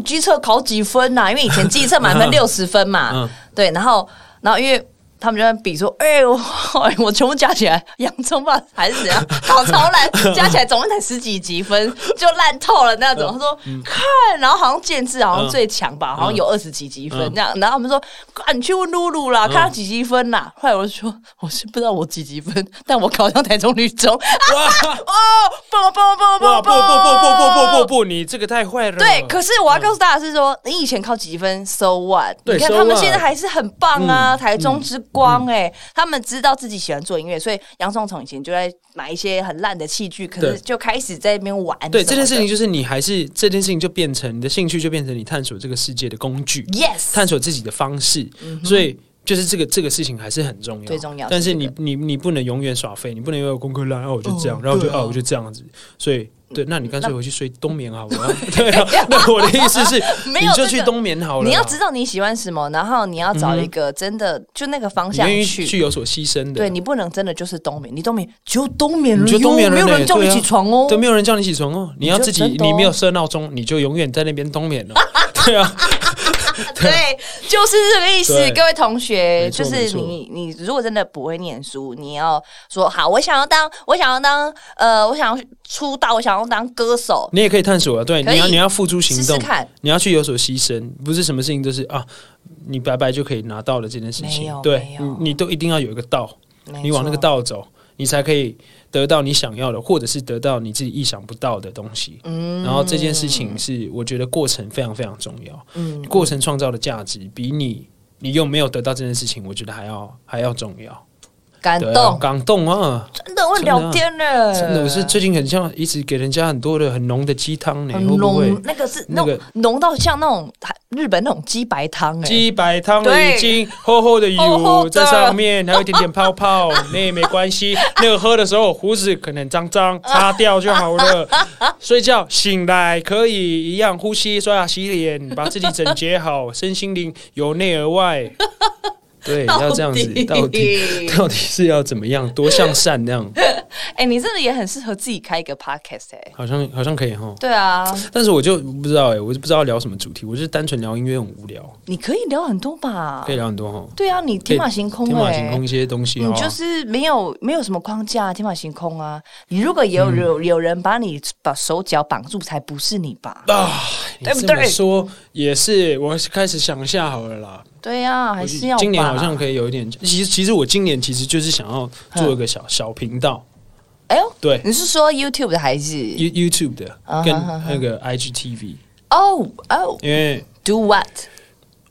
机测考几分呐、因为以前机测满分六十分嘛，嗯对，然后然后因为。他们就在比说，哎、我 我全部加起来，洋葱吧还是怎样，搞超烂，加起来总共才十几积分，就烂透了那种。他说、看，然后好像建制好像最强吧，好像有二十几积分嗯这样。然后他们说，啊，你去问露露啦，看他几积分啦。后来我就说，我是不知道我几积分，但我考上台中女中。哇 哦，不不不哇不不不不不不不不。不，你这个太坏了。对，可是我要告诉大家是说，你以前考几分，so what？对你看他们？现在还是很棒啊，嗯台中之光哎、他们知道自己喜欢做音乐，所以杨宗从以前就在买一些很烂的器具，可是就开始在那边玩。对这件事情，就是你还是这件事情就变成你的兴趣，就变成你探索这个世界的工具。，yes，探索自己的方式，所以就是这个这个事情还是很重要，最重要但是你你你不能永远耍废，你不能因为功课烂，然后我就这样，哦然后就啊啊我就这样子，所以对，那你干脆回去睡冬眠好了。对啊，那我的意思是，没你有就去冬眠好了。你要知道你喜欢什么，然后你要找一个真的就那个方向去。去有所牺牲的，对你不能真的就是冬眠，你冬眠只有冬眠了，你就冬眠了没有人叫你起床哦。对，没有人叫你起床哦，你要自己，你没有设闹钟，你就永远在那边冬眠了。对啊，对，就是这个意思。各位同学，就是你，你如果真的不会念书，你要说好，我想要当，我想要当，呃，我想要出道，我想要当歌手。你也可以探索啊，对，你要你要付诸行动，你要去有所牺牲，不是什么事情都是啊，你白白就可以拿到了这件事，情。对你你都一定要有一个道，你往那个，道走，你才可以得到你想要的，或者是得到你自己意想不到的东西。嗯然后这件事情是我觉得过程非常非常重要，嗯过程创造的价值比你你有没有得到这件事情，我觉得还要还要重要。感动，感动啊！真的，会聊天呢，真的，我是最近很像一直给人家很多的很浓的鸡汤呢，浓？，那个是那那个浓到像那种日本那种鸡白汤哎，鸡白汤对已经厚厚的厚厚的油在上面，还有一点点泡泡，那也没关系。那个喝的时候胡子可能脏脏，擦掉就好了。睡觉醒来可以一样呼吸、刷牙、洗脸，把自己整洁好，身心灵由内而外。对，到要这样子，到底 到底是要怎么样，多向善那样，哎、你真的也很适合自己开一个 podcast 哎、好像好像可以哈。对啊，但是我就不知道哎、我就不知道聊什么主题，我就是单纯聊音乐很无聊，你可以聊很多吧可以？聊很多哈。对啊，你天马行空天马哎、行空一些东西哦，你就是没有没有什么框架，天马行空啊！你如果有嗯有有人把你把手脚绑住，才不是你吧？啊，你对不这么对说也是，我开始想一下好了啦。对呀、还是要今年好像可以有一点，其实其实我今年其实就是想要做一个小小频道，哎呦，对你是说 YouTube 的还是？，You YouTube 的跟啊哈哈那个 IGTV，哦哦因为，Do what？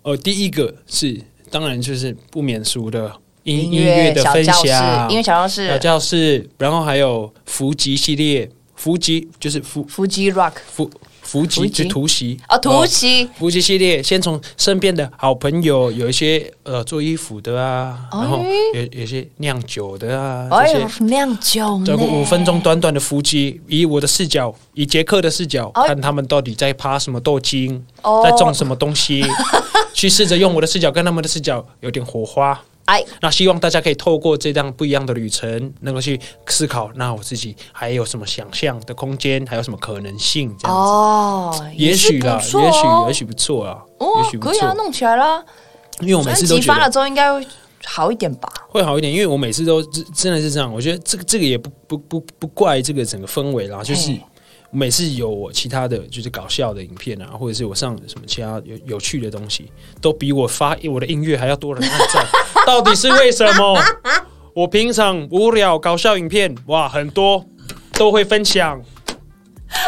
哦，第一个是当然就是不免俗的音音音乐的分享，音乐小教室小，教室，然后还有伏击系列，伏击就是伏伏吉 Rock 伏伏击伏击就突袭。啊，突袭。伏击系列，先从身边的好朋友，有一些呃做衣服的啊，然后有有些酿酒的啊，这些。酿酒呢，这个五分钟短短的伏击，以我的视角，以杰克的视角，哎。看他们到底在爬什么豆精，哦。在种什么东西，去试着用我的视角跟他们的视角有点火花。哎，那希望大家可以透过这样不一样的旅程，能够去思考，那我自己还有什么想象的空间，还有什么可能性？这样子，哦，也许啦，也许哦也许不错啊，哦也许，不可以啊，弄起来了。因为我每次都觉得专辑发了之后应该会好一点吧？会好一点，因为我每次都真真的是这样，我觉得这个这个也不不不不怪这个整个氛围啦，就是嘿每次有我其他的就是搞笑的影片啊，或者是我上什么其他有有趣的东西，都比我发我的音乐还要多人按赞，到底是为什么？我平常无聊搞笑影片哇很多都会分享。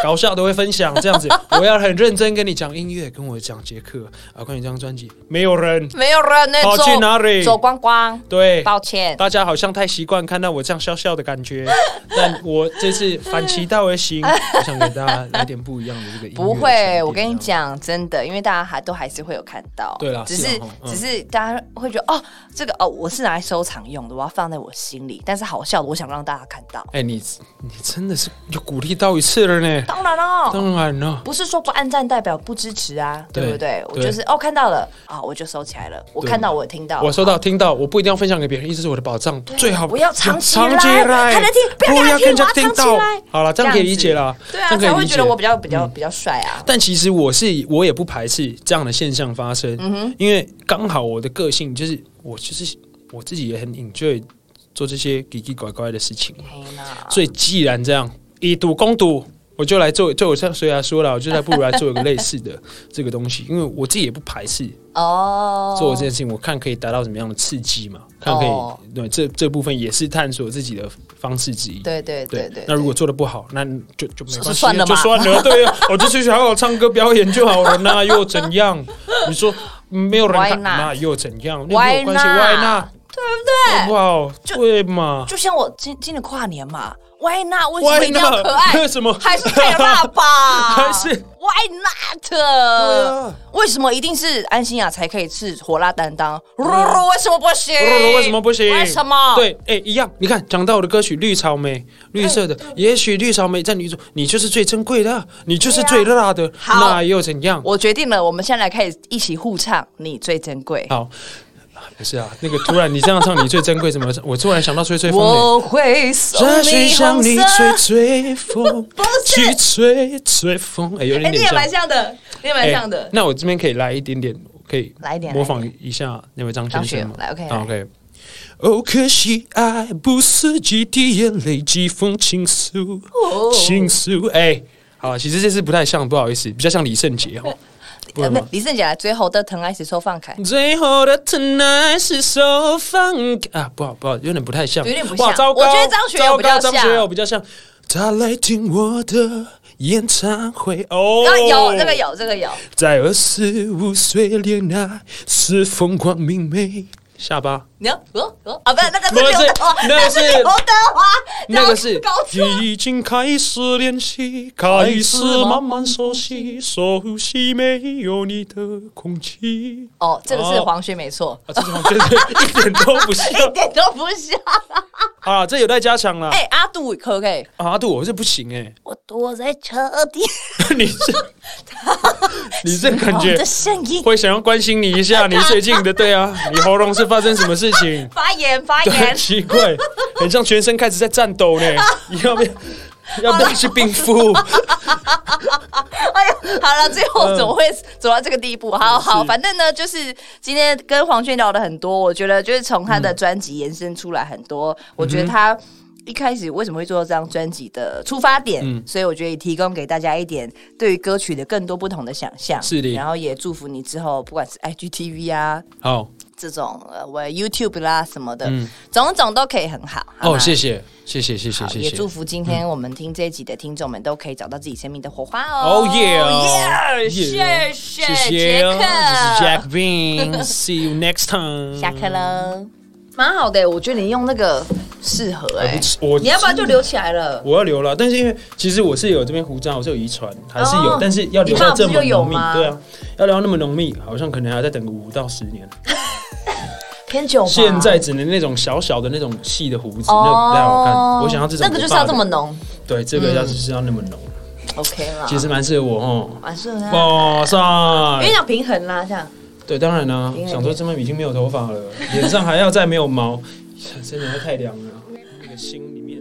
搞笑都会分享这样子，我要很认真跟你讲音乐，跟我讲杰克啊，关于这张专辑，没有人。没有人呢，跑走去哪里？走光光，对，抱歉。大家好像太习惯看到我这样笑笑的感觉，但我这次反其道而行，我想给大家来点不一样的这个音乐不的会，我跟你淀讲，真的，因为大家还都还是会有看到，对啦只是只是大家会觉得哦，这个哦，我是拿来收藏用的，我要放在我心里，但是好笑的，我想让大家看到。哎、你你真的是有鼓励到一次了呢，当然了，当然了，不是说不按赞代表不支持啊，对对不对？我就是哦，看到了。啊，我就收起来了。我看到，我听到，我收到听到，我不一定要分享给别人，一直是我的宝藏，最好不要藏起藏起来不要听我要听到。好了，这样可以理解了，对啊，这样可以理解。才会觉得我比较比较比较帅啊。但其实我是我也不排斥这样的现象发生，嗯哼。因为刚好我的个性就是我就是我自己也很 enjoy 做这些奇奇怪怪的事情，所以既然这样以毒攻毒，我就来做，就我像虽然说了，我就在不如来做一个类似的 这个东西，因为我自己也不排斥哦，做这件事情，我看可以达到什么样的刺激嘛，看可以、哦对这这部分也是探索自己的方式之一。对对对对，那如果做的不好，那就就没关系，算了嘛就算了。对啊，我就去好好唱歌表演就好了，那又怎样？你说嗯 没有人看，那又怎样？那没有关系 not？，Why not？对不好不好？对嘛？就像我今今年跨年嘛，Why not？为什么一定要可爱？为什么还是太辣吧？还是 Why not？啊为什么一定是安心雅才可以吃火辣担当？露露为什么不行？露露为什么不行？为什么？，对，哎、一样。你看，讲到我的歌曲《绿草莓》，绿色的，也许绿草莓在女主，你就是最珍贵的啊，你就是最辣的，好那又怎样？我决定了，我们现在来开始一起互唱《你最珍贵》。好。啊不是啊，那个突然你这样唱，你最珍贵什么？我突然想到吹吹风嘞。我会送你。吹吹风，去吹吹风，哎、有哎，你也点点像蛮像的，你也蛮哎像的。那我这边可以来一点点，可以来一点模仿一下那位张先生吗？张学友来，OK，好 OK。哦，可惜爱不是几滴眼泪，几封情书，哦情书。哎，好，其实这次不太像，不好意思，比较像李圣杰哦。不呃然吗李圣杰来，最后的疼爱是收放开。最后的 tonight 是手放开。啊，不好不好，有点不太像，有点不像。哇，糟糕！我觉得张学友比较像张学友比较像。他来听我的演唱会。哦，啊，有这个有这个有，在二十五岁恋爱是风光明媚，下巴你要哦哦啊，不是那个是不是刘德华，那个是刘德华，那个是你。已经开始练习，开始慢慢熟悉，熟悉没有你的空气。哦，这个是哦黄轩没错，啊，这是黄轩一点都不像。一点都不像。啊，这有待加强了。哎、阿杜可不可以？啊，对我这不行哎、我躲在车底，你这 你这感我觉的声音会想要关心你一下，你最近的对啊，你喉咙是发生什么事情？发炎发炎，奇怪，很像全身开始在颤抖呢。你要不要要不要去冰敷？哎呀，好了，最后怎么会走到这个地步？好好，反正呢，就是今天跟黄轩聊了很多，我觉得就是从他的专辑延伸出来很多，我觉得他。一开始为什么会做这张专辑的出发点？嗯所以我觉得也提供给大家一点对于歌曲的更多不同的想象。是的然后也祝福你之后，不管是 IGTV 啊好这种呃，我 YouTube 啦什么的，嗯种种都可以很好。好哦，吗谢谢谢谢谢谢谢谢也祝福今天我们听这一集的听众们都可以找到自己生命的火花哦。Oh yeah！Yeah！Yeah 谢谢谢谢，杰这是克，Jack Bean，See you next time。下课喽。蛮好的，我觉得你用那个适合哎、我你要不然就留起来了。我要留了，但是因为其实我是有这边胡渣，我是有遗传，还是有，哦但是要留到这么浓密，吗对啊，要留到那么浓密，好像可能还要再等个五到十年。偏久吧现在只能那种小小的那种细的胡子，那哦不太好看。我想要这种那个就是要这么浓，对，这个要就是要那么浓，，OK 啦。其实蛮适合我哦。蛮适合哇塞！因为想平衡啦，这样对，当然啦、想说这边已经没有头发了，脸上还要再没有毛，真的会太凉了。那个心里面。